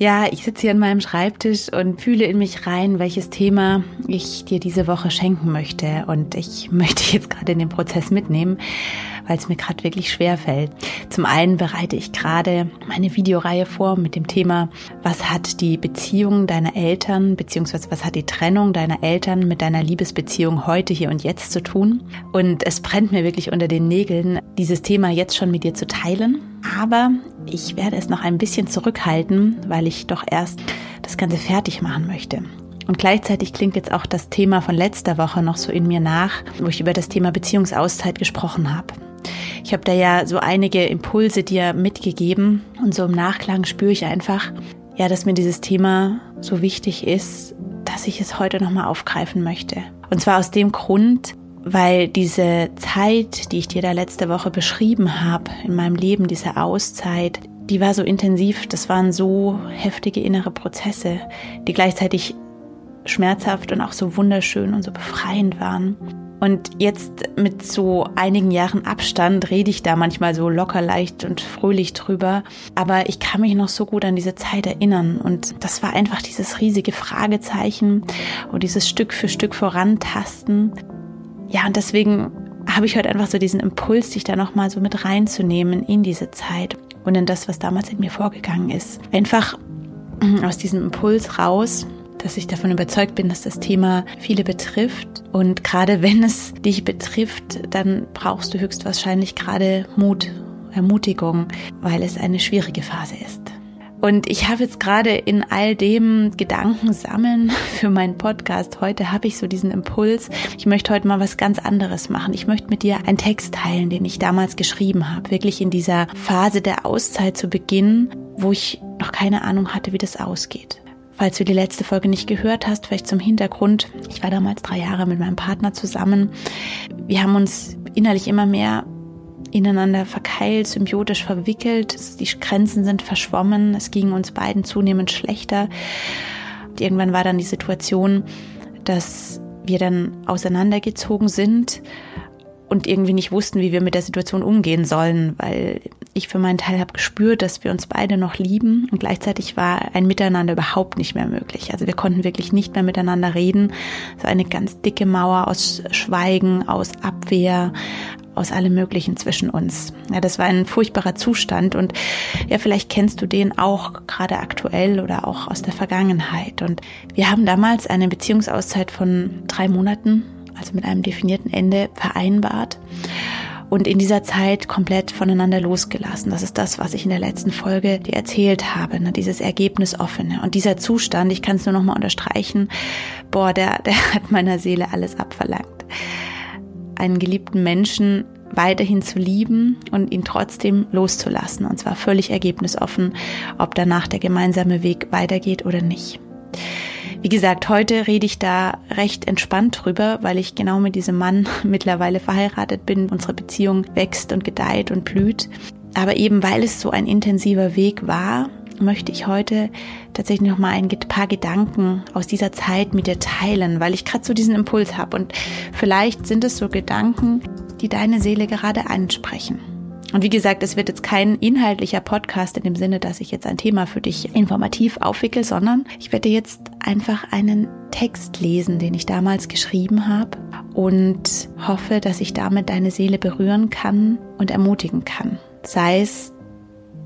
Ja, ich sitze hier an meinem Schreibtisch und fühle in mich rein, welches Thema ich dir diese Woche schenken möchte. Und ich möchte jetzt gerade in den Prozess mitnehmen, weil es mir gerade wirklich schwer fällt. Zum einen bereite ich gerade meine Videoreihe vor mit dem Thema, was hat die Beziehung deiner Eltern, beziehungsweise was hat die Trennung deiner Eltern mit deiner Liebesbeziehung heute, hier und jetzt zu tun. Und es brennt mir wirklich unter den Nägeln, dieses Thema jetzt schon mit dir zu teilen. Aber ich werde es noch ein bisschen zurückhalten, weil ich doch erst das Ganze fertig machen möchte. Und gleichzeitig klingt jetzt auch das Thema von letzter Woche noch so in mir nach, wo ich über das Thema Beziehungsauszeit gesprochen habe. Ich habe da ja so einige Impulse dir mitgegeben und so im Nachklang spüre ich einfach, ja, dass mir dieses Thema so wichtig ist, dass ich es heute nochmal aufgreifen möchte. Und zwar aus dem Grund, weil diese Zeit, die ich dir da letzte Woche beschrieben habe in meinem Leben, diese Auszeit, die war so intensiv, das waren so heftige innere Prozesse, die gleichzeitig schmerzhaft und auch so wunderschön und so befreiend waren. Und jetzt mit so einigen Jahren Abstand rede ich da manchmal so locker leicht und fröhlich drüber. Aber ich kann mich noch so gut an diese Zeit erinnern. Und das war einfach dieses riesige Fragezeichen und dieses Stück für Stück vorantasten. Ja, und deswegen habe ich heute einfach so diesen Impuls, dich da nochmal so mit reinzunehmen in diese Zeit und in das, was damals in mir vorgegangen ist. Einfach aus diesem Impuls raus, dass ich davon überzeugt bin, dass das Thema viele betrifft. Und gerade wenn es dich betrifft, dann brauchst du höchstwahrscheinlich gerade Mut, Ermutigung, weil es eine schwierige Phase ist. Und ich habe jetzt gerade in all dem Gedanken sammeln für meinen Podcast. Heute habe ich so diesen Impuls. Ich möchte heute mal was ganz anderes machen. Ich möchte mit dir einen Text teilen, den ich damals geschrieben habe. Wirklich in dieser Phase der Auszeit zu Beginn, wo ich noch keine Ahnung hatte, wie das ausgeht. Falls du die letzte Folge nicht gehört hast, vielleicht zum Hintergrund. Ich war damals drei Jahre mit meinem Partner zusammen. Wir haben uns innerlich immer mehr ineinander verkeilt, symbiotisch verwickelt. Die Grenzen sind verschwommen. Es ging uns beiden zunehmend schlechter. Und irgendwann war dann die Situation, dass wir dann auseinandergezogen sind und irgendwie nicht wussten, wie wir mit der Situation umgehen sollen, weil ich für meinen Teil habe gespürt, dass wir uns beide noch lieben und gleichzeitig war ein Miteinander überhaupt nicht mehr möglich. Also wir konnten wirklich nicht mehr miteinander reden. So eine ganz dicke Mauer aus Schweigen, aus Abwehr, aus allem Möglichen zwischen uns. Ja, das war ein furchtbarer Zustand und ja, vielleicht kennst du den auch gerade aktuell oder auch aus der Vergangenheit. Und wir haben damals eine Beziehungsauszeit von drei Monaten, also mit einem definierten Ende, vereinbart und in dieser Zeit komplett voneinander losgelassen. Das ist das, was ich in der letzten Folge dir erzählt habe, ne? dieses Ergebnisoffene. Und dieser Zustand, ich kann es nur nochmal unterstreichen, boah, der, der hat meiner Seele alles abverlangt einen geliebten Menschen weiterhin zu lieben und ihn trotzdem loszulassen. Und zwar völlig ergebnisoffen, ob danach der gemeinsame Weg weitergeht oder nicht. Wie gesagt, heute rede ich da recht entspannt drüber, weil ich genau mit diesem Mann mittlerweile verheiratet bin. Unsere Beziehung wächst und gedeiht und blüht. Aber eben weil es so ein intensiver Weg war, möchte ich heute tatsächlich noch mal ein paar Gedanken aus dieser Zeit mit dir teilen, weil ich gerade so diesen Impuls habe und vielleicht sind es so Gedanken, die deine Seele gerade ansprechen. Und wie gesagt, es wird jetzt kein inhaltlicher Podcast in dem Sinne, dass ich jetzt ein Thema für dich informativ aufwickel, sondern ich werde jetzt einfach einen Text lesen, den ich damals geschrieben habe und hoffe, dass ich damit deine Seele berühren kann und ermutigen kann. Sei es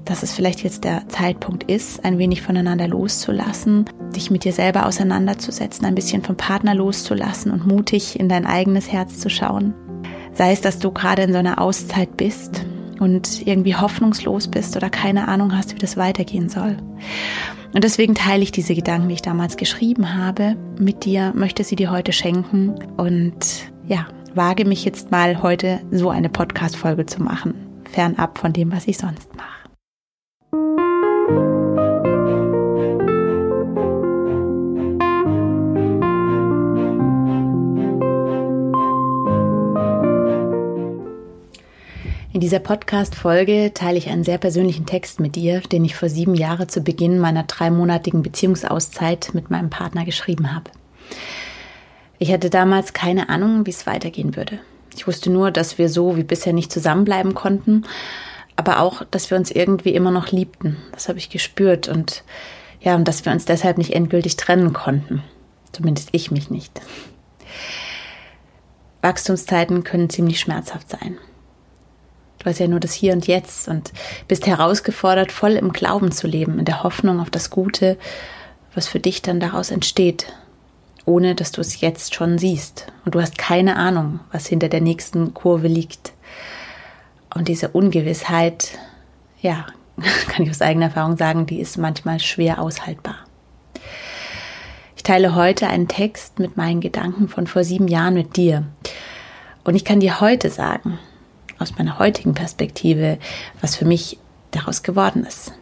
dass es vielleicht jetzt der Zeitpunkt ist, ein wenig voneinander loszulassen, dich mit dir selber auseinanderzusetzen, ein bisschen vom Partner loszulassen und mutig in dein eigenes Herz zu schauen. Sei es, dass du gerade in so einer Auszeit bist und irgendwie hoffnungslos bist oder keine Ahnung hast, wie das weitergehen soll. Und deswegen teile ich diese Gedanken, die ich damals geschrieben habe, mit dir, möchte sie dir heute schenken und ja, wage mich jetzt mal heute so eine Podcast-Folge zu machen, fernab von dem, was ich sonst mache. Dieser Podcast-Folge teile ich einen sehr persönlichen Text mit dir, den ich vor sieben Jahren zu Beginn meiner dreimonatigen Beziehungsauszeit mit meinem Partner geschrieben habe. Ich hatte damals keine Ahnung, wie es weitergehen würde. Ich wusste nur, dass wir so wie bisher nicht zusammenbleiben konnten, aber auch, dass wir uns irgendwie immer noch liebten. Das habe ich gespürt und ja, und dass wir uns deshalb nicht endgültig trennen konnten. Zumindest ich mich nicht. Wachstumszeiten können ziemlich schmerzhaft sein. Du hast ja nur das Hier und Jetzt und bist herausgefordert, voll im Glauben zu leben, in der Hoffnung auf das Gute, was für dich dann daraus entsteht, ohne dass du es jetzt schon siehst. Und du hast keine Ahnung, was hinter der nächsten Kurve liegt. Und diese Ungewissheit, ja, kann ich aus eigener Erfahrung sagen, die ist manchmal schwer aushaltbar. Ich teile heute einen Text mit meinen Gedanken von vor sieben Jahren mit dir. Und ich kann dir heute sagen, aus meiner heutigen Perspektive, was für mich daraus geworden ist.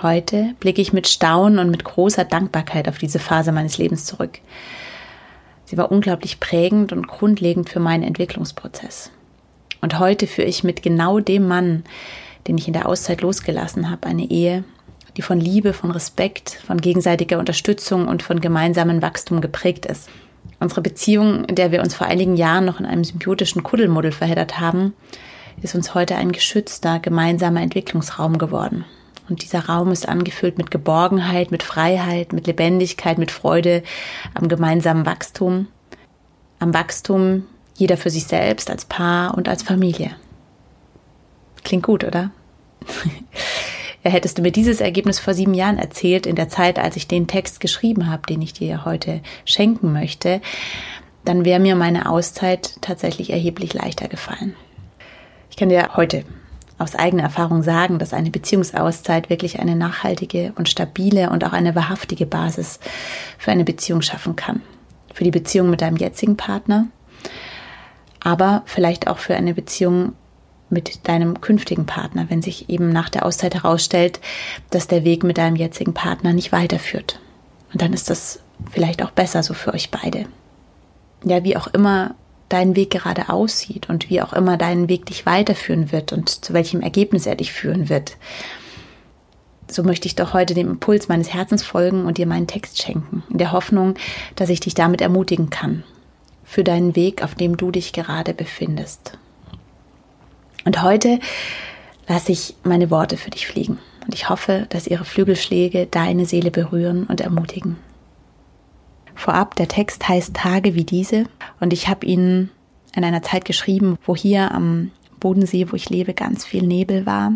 Heute blicke ich mit Staunen und mit großer Dankbarkeit auf diese Phase meines Lebens zurück. Sie war unglaublich prägend und grundlegend für meinen Entwicklungsprozess. Und heute führe ich mit genau dem Mann, den ich in der Auszeit losgelassen habe, eine Ehe, die von Liebe, von Respekt, von gegenseitiger Unterstützung und von gemeinsamem Wachstum geprägt ist. Unsere Beziehung, in der wir uns vor einigen Jahren noch in einem symbiotischen Kuddelmuddel verheddert haben, ist uns heute ein geschützter gemeinsamer Entwicklungsraum geworden. Und dieser Raum ist angefüllt mit Geborgenheit, mit Freiheit, mit Lebendigkeit, mit Freude am gemeinsamen Wachstum, am Wachstum jeder für sich selbst, als Paar und als Familie. Klingt gut, oder? ja, hättest du mir dieses Ergebnis vor sieben Jahren erzählt, in der Zeit, als ich den Text geschrieben habe, den ich dir heute schenken möchte, dann wäre mir meine Auszeit tatsächlich erheblich leichter gefallen. Ich kann dir heute aus eigener Erfahrung sagen, dass eine Beziehungsauszeit wirklich eine nachhaltige und stabile und auch eine wahrhaftige Basis für eine Beziehung schaffen kann. Für die Beziehung mit deinem jetzigen Partner, aber vielleicht auch für eine Beziehung mit deinem künftigen Partner, wenn sich eben nach der Auszeit herausstellt, dass der Weg mit deinem jetzigen Partner nicht weiterführt. Und dann ist das vielleicht auch besser so für euch beide. Ja, wie auch immer dein Weg gerade aussieht und wie auch immer dein Weg dich weiterführen wird und zu welchem Ergebnis er dich führen wird. So möchte ich doch heute dem Impuls meines Herzens folgen und dir meinen Text schenken, in der Hoffnung, dass ich dich damit ermutigen kann, für deinen Weg, auf dem du dich gerade befindest. Und heute lasse ich meine Worte für dich fliegen und ich hoffe, dass ihre Flügelschläge deine Seele berühren und ermutigen. Vorab, der Text heißt Tage wie diese und ich habe ihn in einer Zeit geschrieben, wo hier am Bodensee, wo ich lebe, ganz viel Nebel war.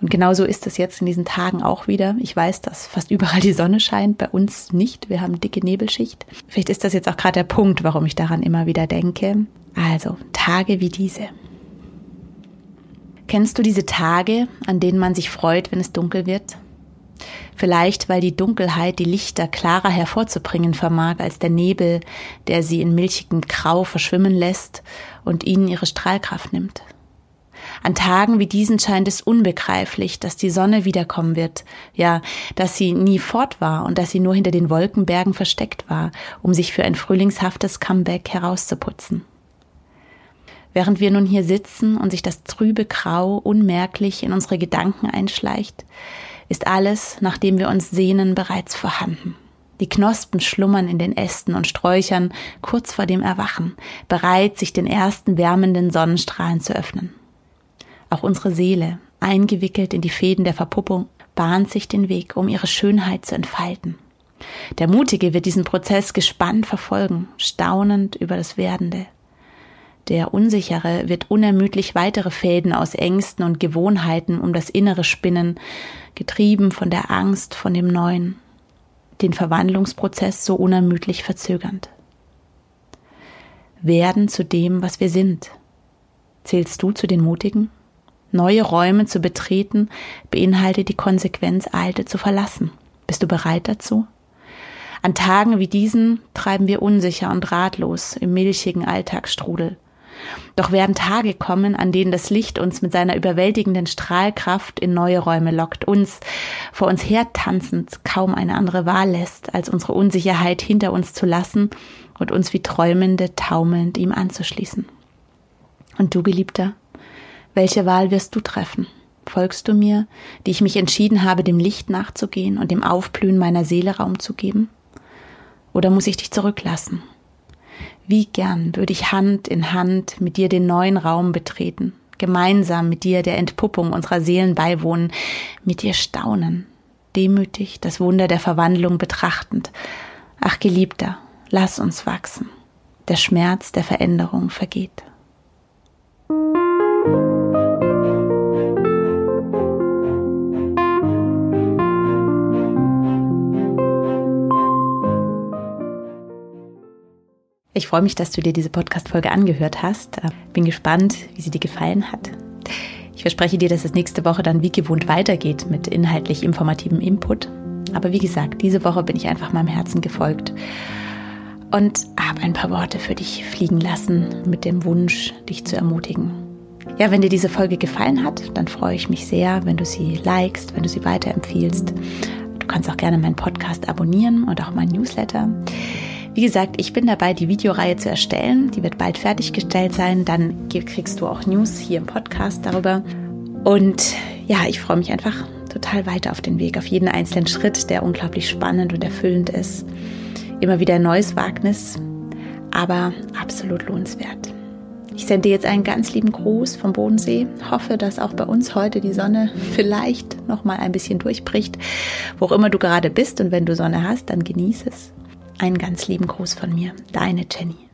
Und genauso ist es jetzt in diesen Tagen auch wieder. Ich weiß, dass fast überall die Sonne scheint, bei uns nicht. Wir haben dicke Nebelschicht. Vielleicht ist das jetzt auch gerade der Punkt, warum ich daran immer wieder denke. Also, Tage wie diese. Kennst du diese Tage, an denen man sich freut, wenn es dunkel wird? Vielleicht, weil die Dunkelheit die Lichter klarer hervorzubringen vermag als der Nebel, der sie in milchigem Grau verschwimmen lässt und ihnen ihre Strahlkraft nimmt. An Tagen wie diesen scheint es unbegreiflich, dass die Sonne wiederkommen wird, ja, dass sie nie fort war und dass sie nur hinter den Wolkenbergen versteckt war, um sich für ein frühlingshaftes Comeback herauszuputzen. Während wir nun hier sitzen und sich das trübe Grau unmerklich in unsere Gedanken einschleicht, ist alles, nach dem wir uns sehnen, bereits vorhanden. Die Knospen schlummern in den Ästen und Sträuchern kurz vor dem Erwachen, bereit, sich den ersten wärmenden Sonnenstrahlen zu öffnen. Auch unsere Seele, eingewickelt in die Fäden der Verpuppung, bahnt sich den Weg, um ihre Schönheit zu entfalten. Der Mutige wird diesen Prozess gespannt verfolgen, staunend über das Werdende. Der Unsichere wird unermüdlich weitere Fäden aus Ängsten und Gewohnheiten um das Innere spinnen, getrieben von der Angst von dem Neuen, den Verwandlungsprozess so unermüdlich verzögernd. Werden zu dem, was wir sind. Zählst du zu den Mutigen? Neue Räume zu betreten beinhaltet die Konsequenz, alte zu verlassen. Bist du bereit dazu? An Tagen wie diesen treiben wir unsicher und ratlos im milchigen Alltagsstrudel. Doch werden Tage kommen, an denen das Licht uns mit seiner überwältigenden Strahlkraft in neue Räume lockt, uns vor uns hertanzend kaum eine andere Wahl lässt, als unsere Unsicherheit hinter uns zu lassen und uns wie Träumende taumelnd ihm anzuschließen. Und du, Geliebter, Welche Wahl wirst du treffen? Folgst du mir, die ich mich entschieden habe, dem Licht nachzugehen und dem Aufblühen meiner Seele Raum zu geben? Oder muss ich dich zurücklassen? Wie gern würde ich Hand in Hand mit dir den neuen Raum betreten, gemeinsam mit dir der Entpuppung unserer Seelen beiwohnen, mit dir staunen, demütig das Wunder der Verwandlung betrachtend. Ach Geliebter, lass uns wachsen. Der Schmerz der Veränderung vergeht. Ich freue mich, dass du dir diese Podcast-Folge angehört hast. Äh, bin gespannt, wie sie dir gefallen hat. Ich verspreche dir, dass es nächste Woche dann wie gewohnt weitergeht mit inhaltlich informativem Input. Aber wie gesagt, diese Woche bin ich einfach meinem Herzen gefolgt und habe ein paar Worte für dich fliegen lassen mit dem Wunsch, dich zu ermutigen. Ja, wenn dir diese Folge gefallen hat, dann freue ich mich sehr, wenn du sie likest, wenn du sie weiterempfiehlst. Du kannst auch gerne meinen Podcast abonnieren und auch meinen Newsletter. Wie gesagt, ich bin dabei, die Videoreihe zu erstellen. Die wird bald fertiggestellt sein. Dann kriegst du auch News hier im Podcast darüber. Und ja, ich freue mich einfach total weiter auf den Weg, auf jeden einzelnen Schritt, der unglaublich spannend und erfüllend ist. Immer wieder ein neues Wagnis, aber absolut lohnenswert. Ich sende dir jetzt einen ganz lieben Gruß vom Bodensee. Hoffe, dass auch bei uns heute die Sonne vielleicht noch mal ein bisschen durchbricht, wo auch immer du gerade bist und wenn du Sonne hast, dann genieße es. Einen ganz lieben Gruß von mir, deine Jenny.